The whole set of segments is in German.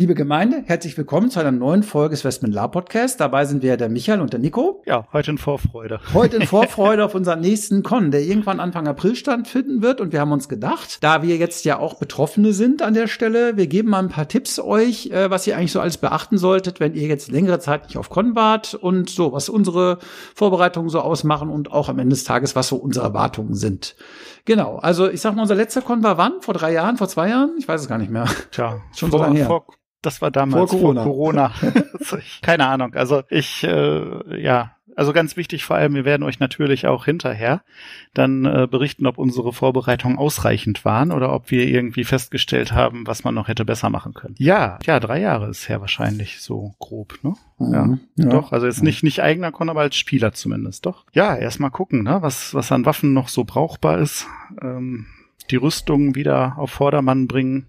Liebe Gemeinde, herzlich willkommen zu einer neuen Folge des Westman La Podcast. Dabei sind wir der Michael und der Nico. Ja, heute in Vorfreude. Heute in Vorfreude auf unseren nächsten Con, der irgendwann Anfang April stattfinden wird. Und wir haben uns gedacht, da wir jetzt ja auch Betroffene sind an der Stelle, wir geben mal ein paar Tipps euch, äh, was ihr eigentlich so alles beachten solltet, wenn ihr jetzt längere Zeit nicht auf Con wart und so, was unsere Vorbereitungen so ausmachen und auch am Ende des Tages, was so unsere Erwartungen sind. Genau, also ich sag mal, unser letzter Con war wann? Vor drei Jahren, vor zwei Jahren? Ich weiß es gar nicht mehr. Tja, schon vor, so lange her. Vor das war damals vor Corona. Vor Corona. Keine Ahnung. Also ich, äh, ja, also ganz wichtig vor allem, wir werden euch natürlich auch hinterher dann äh, berichten, ob unsere Vorbereitungen ausreichend waren oder ob wir irgendwie festgestellt haben, was man noch hätte besser machen können. Ja, ja, drei Jahre ist her wahrscheinlich so grob, ne? Mhm. Ja, ja, doch. Also jetzt nicht nicht eigener Con, aber als Spieler zumindest, doch. Ja, erstmal gucken, ne, was was an Waffen noch so brauchbar ist. Ähm, die Rüstung wieder auf Vordermann bringen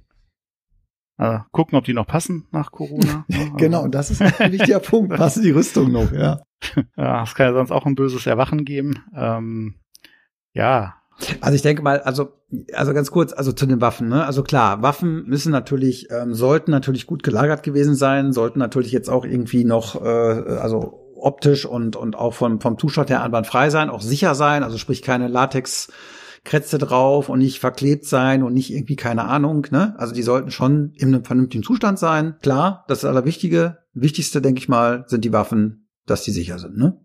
also gucken, ob die noch passen nach Corona. Ne? genau, das ist ein wichtiger Punkt. Passen die Rüstung noch, ja. ja, es kann ja sonst auch ein böses Erwachen geben. Ähm, ja. Also ich denke mal, also also ganz kurz, also zu den Waffen. Ne? Also klar, Waffen müssen natürlich, ähm, sollten natürlich gut gelagert gewesen sein, sollten natürlich jetzt auch irgendwie noch, äh, also optisch und und auch vom vom Zustand her anwandfrei sein, auch sicher sein. Also sprich keine Latex Krätze drauf und nicht verklebt sein und nicht irgendwie keine Ahnung. Ne? Also die sollten schon in einem vernünftigen Zustand sein. Klar, das ist das Allerwichtige. Wichtigste, denke ich mal, sind die Waffen, dass die sicher sind. Ne?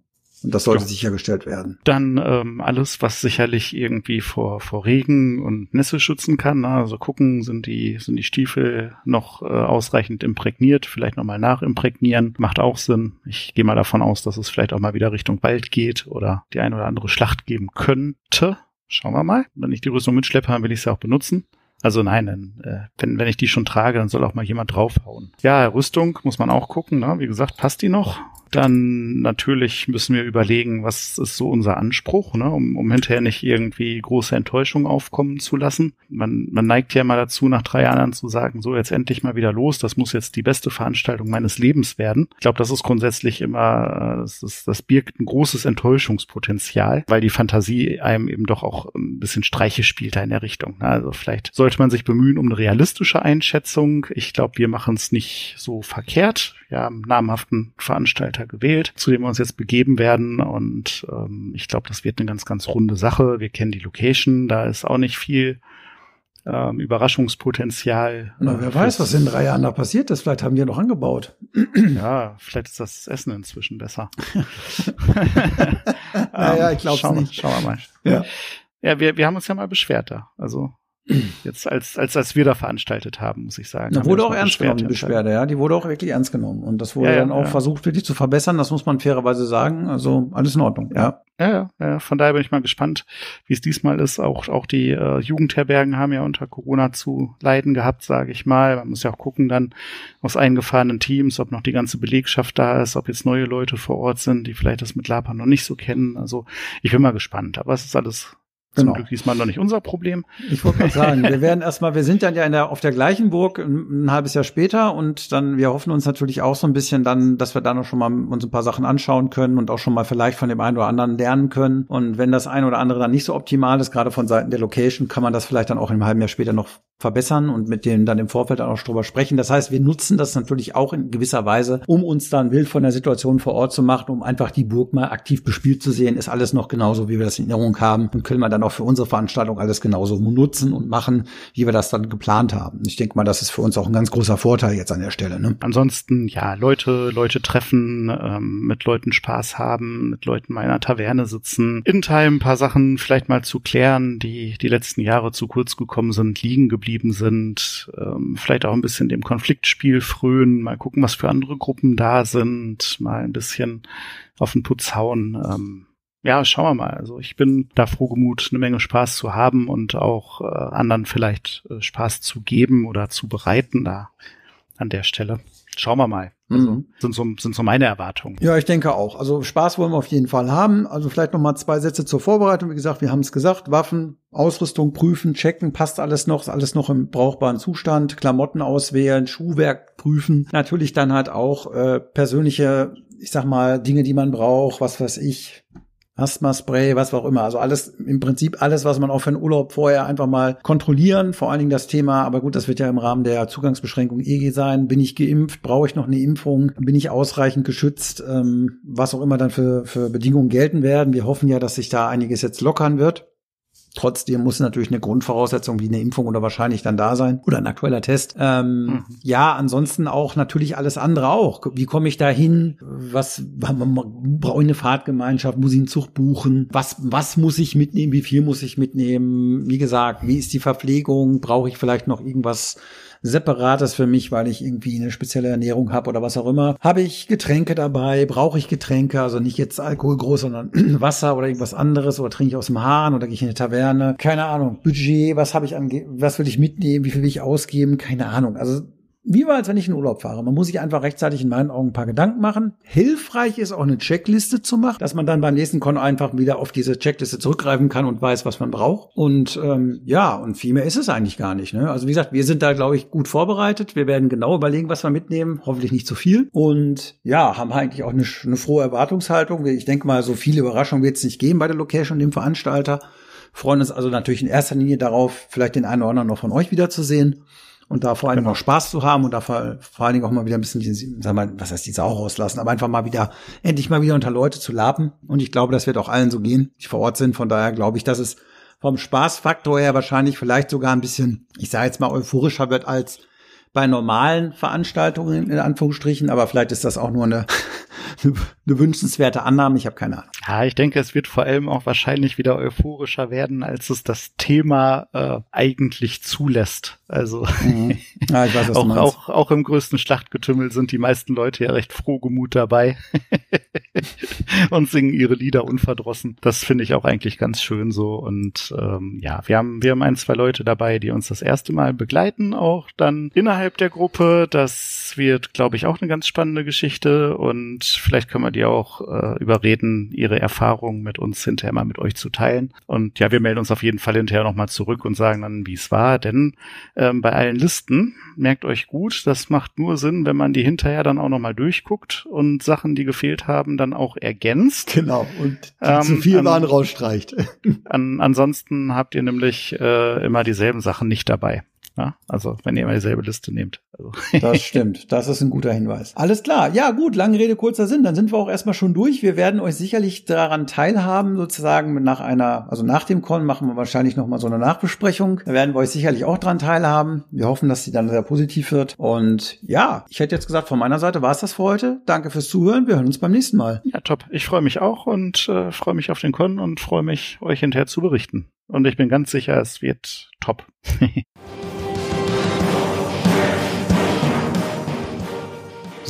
Und das sollte ja. sichergestellt werden. Dann ähm, alles, was sicherlich irgendwie vor, vor Regen und Nässe schützen kann. Ne? Also gucken, sind die, sind die Stiefel noch äh, ausreichend imprägniert, vielleicht nochmal nachimprägnieren, macht auch Sinn. Ich gehe mal davon aus, dass es vielleicht auch mal wieder Richtung Wald geht oder die ein oder andere Schlacht geben könnte. Schauen wir mal. Wenn ich die Rüstung mitschleppe, dann will ich sie auch benutzen. Also nein, dann, äh, wenn, wenn ich die schon trage, dann soll auch mal jemand draufhauen. Ja, Rüstung muss man auch gucken. Ne? Wie gesagt, passt die noch? Dann natürlich müssen wir überlegen, was ist so unser Anspruch, ne? um, um hinterher nicht irgendwie große Enttäuschung aufkommen zu lassen. Man, man neigt ja mal dazu, nach drei Jahren zu sagen, so jetzt endlich mal wieder los, das muss jetzt die beste Veranstaltung meines Lebens werden. Ich glaube, das ist grundsätzlich immer, das, ist, das birgt ein großes Enttäuschungspotenzial, weil die Fantasie einem eben doch auch ein bisschen Streiche spielt da in der Richtung. Ne? Also vielleicht sollte man sich bemühen um eine realistische Einschätzung. Ich glaube, wir machen es nicht so verkehrt. Haben namhaften Veranstalter Veranstalter gewählt, zu dem wir uns jetzt begeben werden. Und ähm, ich glaube, das wird eine ganz, ganz runde Sache. Wir kennen die Location, da ist auch nicht viel ähm, Überraschungspotenzial. Na, wer weiß, was in drei Jahren da passiert ist. Vielleicht haben die ja noch angebaut. Ja, vielleicht ist das Essen inzwischen besser. naja, ich glaube es nicht. Schauen wir mal. Ja, ja wir, wir haben uns ja mal beschwert da. Also Jetzt als, als, als wir da veranstaltet haben, muss ich sagen. Da wurde auch ernst genommen, die Beschwerde, ja. Die wurde auch wirklich ernst genommen. Und das wurde ja, dann auch ja. versucht, wirklich zu verbessern. Das muss man fairerweise sagen. Also alles in Ordnung, ja. Ja, ja, von daher bin ich mal gespannt, wie es diesmal ist. Auch, auch die äh, Jugendherbergen haben ja unter Corona zu leiden gehabt, sage ich mal. Man muss ja auch gucken dann aus eingefahrenen Teams, ob noch die ganze Belegschaft da ist, ob jetzt neue Leute vor Ort sind, die vielleicht das mit Lapa noch nicht so kennen. Also ich bin mal gespannt. Aber es ist alles zum genau. Glück diesmal noch nicht unser Problem. Ich wollte mal sagen, wir werden erstmal, wir sind dann ja in der, auf der gleichen Burg ein, ein, halbes Jahr später und dann, wir hoffen uns natürlich auch so ein bisschen dann, dass wir da noch schon mal uns ein paar Sachen anschauen können und auch schon mal vielleicht von dem einen oder anderen lernen können. Und wenn das eine oder andere dann nicht so optimal ist, gerade von Seiten der Location, kann man das vielleicht dann auch einem halben Jahr später noch verbessern und mit denen dann im Vorfeld auch drüber sprechen. Das heißt, wir nutzen das natürlich auch in gewisser Weise, um uns dann Bild von der Situation vor Ort zu machen, um einfach die Burg mal aktiv bespielt zu sehen. Ist alles noch genauso, wie wir das in Erinnerung haben und können wir dann auch für unsere Veranstaltung alles genauso nutzen und machen, wie wir das dann geplant haben. Ich denke mal, das ist für uns auch ein ganz großer Vorteil jetzt an der Stelle. Ne? Ansonsten, ja, Leute, Leute treffen, ähm, mit Leuten Spaß haben, mit Leuten in einer Taverne sitzen, in Time ein paar Sachen vielleicht mal zu klären, die die letzten Jahre zu kurz gekommen sind, liegen geblieben sind, ähm, vielleicht auch ein bisschen dem Konfliktspiel frönen, mal gucken, was für andere Gruppen da sind, mal ein bisschen auf den Putz hauen. Ähm, ja, schauen wir mal. Also ich bin da frohgemut, eine Menge Spaß zu haben und auch äh, anderen vielleicht äh, Spaß zu geben oder zu bereiten. Da an der Stelle. Schauen wir mal. Also, mhm. sind, so, sind so meine Erwartungen. Ja, ich denke auch. Also Spaß wollen wir auf jeden Fall haben. Also vielleicht noch mal zwei Sätze zur Vorbereitung. Wie gesagt, wir haben es gesagt. Waffen, Ausrüstung prüfen, checken, passt alles noch, ist alles noch im brauchbaren Zustand. Klamotten auswählen, Schuhwerk prüfen. Natürlich dann halt auch äh, persönliche, ich sag mal, Dinge, die man braucht. Was weiß ich, Asthma-Spray, was auch immer. Also alles, im Prinzip alles, was man auch für einen Urlaub vorher einfach mal kontrollieren. Vor allen Dingen das Thema, aber gut, das wird ja im Rahmen der Zugangsbeschränkung EG sein. Bin ich geimpft? Brauche ich noch eine Impfung? Bin ich ausreichend geschützt? Ähm, was auch immer dann für, für Bedingungen gelten werden. Wir hoffen ja, dass sich da einiges jetzt lockern wird. Trotzdem muss natürlich eine Grundvoraussetzung wie eine Impfung oder wahrscheinlich dann da sein oder ein aktueller Test. Ähm, mhm. Ja, ansonsten auch natürlich alles andere auch. Wie komme ich da hin? Was brauche ich eine Fahrtgemeinschaft? Muss ich einen Zug buchen? Was was muss ich mitnehmen? Wie viel muss ich mitnehmen? Wie gesagt, wie ist die Verpflegung? Brauche ich vielleicht noch irgendwas separates für mich, weil ich irgendwie eine spezielle Ernährung habe oder was auch immer. Habe ich Getränke dabei? Brauche ich Getränke? Also nicht jetzt Alkohol groß, sondern Wasser oder irgendwas anderes oder trinke ich aus dem Hahn oder gehe ich in eine Taverne? Keine Ahnung. Budget, was habe ich ange was will ich mitnehmen? Wie viel will ich ausgeben? Keine Ahnung. Also wie war als wenn ich in Urlaub fahre. Man muss sich einfach rechtzeitig in meinen Augen ein paar Gedanken machen. Hilfreich ist auch eine Checkliste zu machen, dass man dann beim nächsten Kon einfach wieder auf diese Checkliste zurückgreifen kann und weiß, was man braucht. Und ähm, ja, und viel mehr ist es eigentlich gar nicht. Ne? Also wie gesagt, wir sind da, glaube ich, gut vorbereitet. Wir werden genau überlegen, was wir mitnehmen. Hoffentlich nicht zu viel. Und ja, haben eigentlich auch eine, eine frohe Erwartungshaltung. Ich denke mal, so viele Überraschungen wird es nicht geben bei der Location und dem Veranstalter. Freuen uns also natürlich in erster Linie darauf, vielleicht den einen oder anderen noch von euch wiederzusehen und da vor allem genau. auch Spaß zu haben und da vor, vor allen Dingen auch mal wieder ein bisschen, die, sag mal, was heißt die Sau rauslassen, aber einfach mal wieder, endlich mal wieder unter Leute zu laben. Und ich glaube, das wird auch allen so gehen, die vor Ort sind. Von daher glaube ich, dass es vom Spaßfaktor her wahrscheinlich vielleicht sogar ein bisschen, ich sage jetzt mal, euphorischer wird als bei normalen Veranstaltungen in Anführungsstrichen, aber vielleicht ist das auch nur eine, eine, wünschenswerte Annahme. Ich habe keine Ahnung. Ja, ich denke, es wird vor allem auch wahrscheinlich wieder euphorischer werden, als es das Thema äh, eigentlich zulässt. Also mhm. ja, ich weiß, was auch, du auch, auch im größten Schlachtgetümmel sind die meisten Leute ja recht frohgemut dabei und singen ihre Lieder unverdrossen. Das finde ich auch eigentlich ganz schön so. Und ähm, ja, wir haben, wir haben ein, zwei Leute dabei, die uns das erste Mal begleiten, auch dann innerhalb der Gruppe. Das wird, glaube ich, auch eine ganz spannende Geschichte und vielleicht können wir die auch äh, überreden, ihre Erfahrungen mit uns hinterher mal mit euch zu teilen. Und ja, wir melden uns auf jeden Fall hinterher nochmal zurück und sagen dann, wie es war, denn ähm, bei allen Listen, merkt euch gut, das macht nur Sinn, wenn man die hinterher dann auch nochmal durchguckt und Sachen, die gefehlt haben, dann auch ergänzt. Genau, und ähm, zu viel an, waren rausstreicht. An, ansonsten habt ihr nämlich äh, immer dieselben Sachen nicht dabei. Ja, also wenn ihr immer dieselbe Liste nehmt. Also. Das stimmt. Das ist ein guter Hinweis. Alles klar. Ja, gut. Lange Rede, kurzer Sinn. Dann sind wir auch erstmal schon durch. Wir werden euch sicherlich daran teilhaben, sozusagen nach einer, also nach dem Con machen wir wahrscheinlich nochmal so eine Nachbesprechung. Da werden wir euch sicherlich auch dran teilhaben. Wir hoffen, dass sie dann sehr positiv wird. Und ja, ich hätte jetzt gesagt, von meiner Seite war es das für heute. Danke fürs Zuhören. Wir hören uns beim nächsten Mal. Ja, top. Ich freue mich auch und äh, freue mich auf den Con und freue mich, euch hinterher zu berichten. Und ich bin ganz sicher, es wird top.